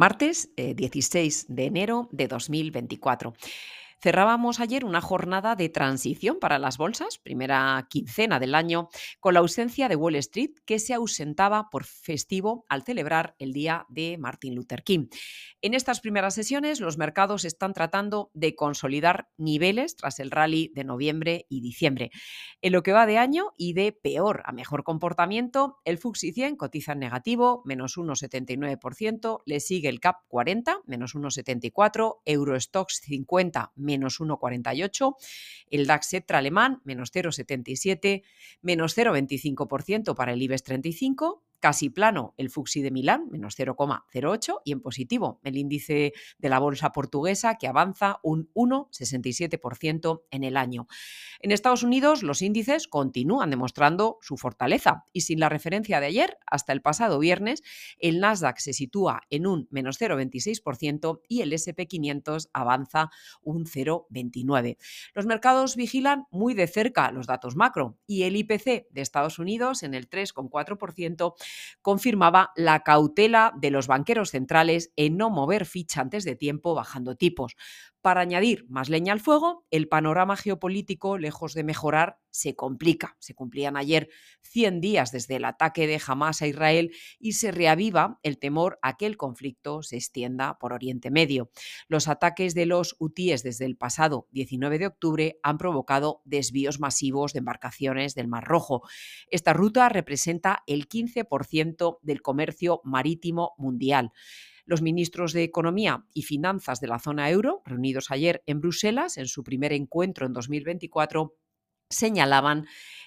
martes 16 eh, de enero de 2024. Cerrábamos ayer una jornada de transición para las bolsas, primera quincena del año, con la ausencia de Wall Street, que se ausentaba por festivo al celebrar el día de Martin Luther King. En estas primeras sesiones, los mercados están tratando de consolidar niveles tras el rally de noviembre y diciembre. En lo que va de año y de peor a mejor comportamiento, el FTSE 100 cotiza en negativo, menos 1,79%, le sigue el CAP 40, menos 1,74%, Eurostox 50, menos 1,48%, el DAX Etra alemán, menos 0,77%, menos 0,25% para el IBEX 35, casi plano el Fuxi de Milán, menos 0,08, y en positivo el índice de la bolsa portuguesa, que avanza un 1,67% en el año. En Estados Unidos, los índices continúan demostrando su fortaleza y sin la referencia de ayer, hasta el pasado viernes, el Nasdaq se sitúa en un menos 0,26% y el SP500 avanza un 0,29%. Los mercados vigilan muy de cerca los datos macro y el IPC de Estados Unidos en el 3,4% confirmaba la cautela de los banqueros centrales en no mover ficha antes de tiempo bajando tipos. Para añadir más leña al fuego, el panorama geopolítico, lejos de mejorar, se complica. Se cumplían ayer 100 días desde el ataque de Hamas a Israel y se reaviva el temor a que el conflicto se extienda por Oriente Medio. Los ataques de los hutíes desde el pasado 19 de octubre han provocado desvíos masivos de embarcaciones del Mar Rojo. Esta ruta representa el 15% del comercio marítimo mundial. Los ministros de Economía y Finanzas de la zona euro, reunidos ayer en Bruselas en su primer encuentro en 2024, señalaban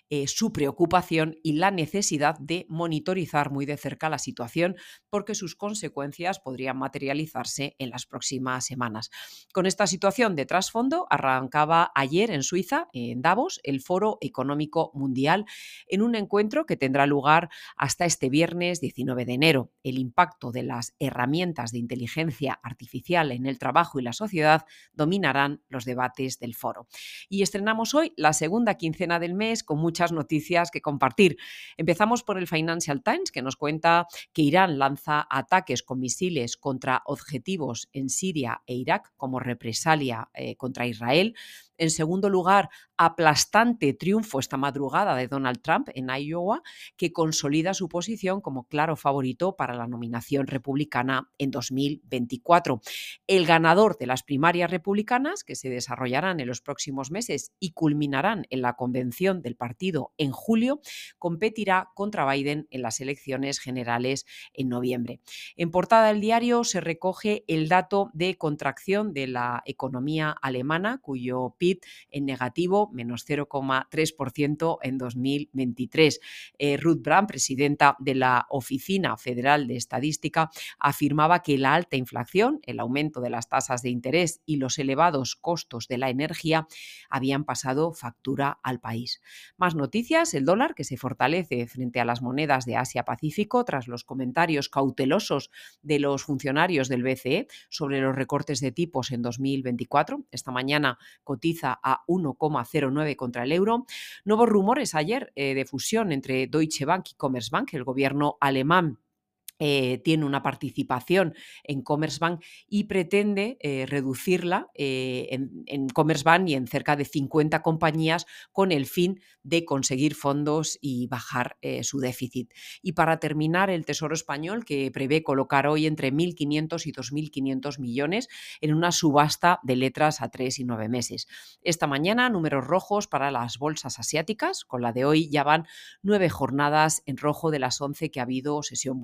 eh, su preocupación y la necesidad de monitorizar muy de cerca la situación porque sus consecuencias podrían materializarse en las próximas semanas. Con esta situación de trasfondo, arrancaba ayer en Suiza, en Davos, el Foro Económico Mundial, en un encuentro que tendrá lugar hasta este viernes 19 de enero. El impacto de las herramientas de inteligencia artificial en el trabajo y la sociedad dominarán los debates del foro. Y estrenamos hoy la segunda quincena del mes con muchas noticias que compartir. Empezamos por el Financial Times, que nos cuenta que Irán lanza ataques con misiles contra objetivos en Siria e Irak como represalia eh, contra Israel. En segundo lugar, aplastante triunfo esta madrugada de Donald Trump en Iowa, que consolida su posición como claro favorito para la nominación republicana en 2024. El ganador de las primarias republicanas, que se desarrollarán en los próximos meses y culminarán en la convención del partido en julio, competirá contra Biden en las elecciones generales en noviembre. En portada del diario se recoge el dato de contracción de la economía alemana, cuyo En negativo, menos 0,3% en 2023. Eh, Ruth Brand, presidenta de la Oficina Federal de Estadística, afirmaba que la alta inflación, el aumento de las tasas de interés y los elevados costos de la energía habían pasado factura al país. Más noticias, el dólar que se fortalece frente a las monedas de Asia-Pacífico tras los comentarios cautelosos de los funcionarios del BCE sobre los recortes de tipos en 2024. Esta mañana cotiza a 1,09 contra el euro. Nuevos rumores ayer eh, de fusión entre Deutsche Bank y Commerzbank. El gobierno alemán eh, tiene una participación en Commerzbank y pretende eh, reducirla eh, en, en, Commerzbank y en cerca de 50 compañías con el fin de conseguir fondos y bajar su déficit. Y para terminar, el Tesoro español que prevé colocar hoy entre 1.500 y 2.500 millones en una subasta de letras a tres y nueve meses. Esta mañana, números rojos para las bolsas asiáticas. Con la de hoy ya van nueve jornadas en rojo de las 11 que ha habido sesión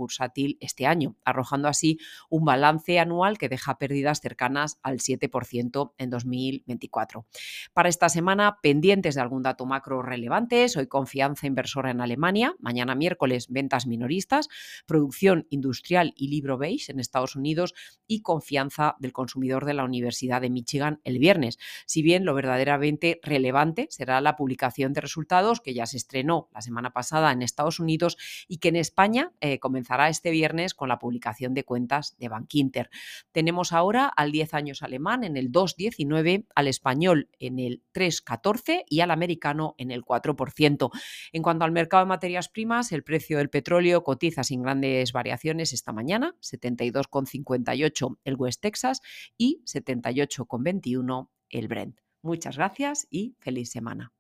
este año, arrojando así un balance anual que deja pérdidas cercanas al 7% en 2024. Para esta semana, pendientes de algún dato macro relevante, hoy confianza inversora en Alemania, mañana miércoles ventas minoristas, producción industrial y libro beige en Estados Unidos y confianza del consumidor de la Universidad de Michigan el viernes. Si bien lo verdaderamente relevante será la publicación de resultados que ya se estrenó la semana pasada en Estados Unidos y que en España eh, comenzará este este viernes con la publicación de cuentas de Bankinter. Tenemos ahora al 10 años alemán en el 2,19, al español en el 3,14 y al americano en el 4%. En cuanto al mercado de materias primas, el precio del petróleo cotiza sin grandes variaciones esta mañana, 72,58 el West Texas y 78,21 el Brent. Muchas gracias y feliz semana.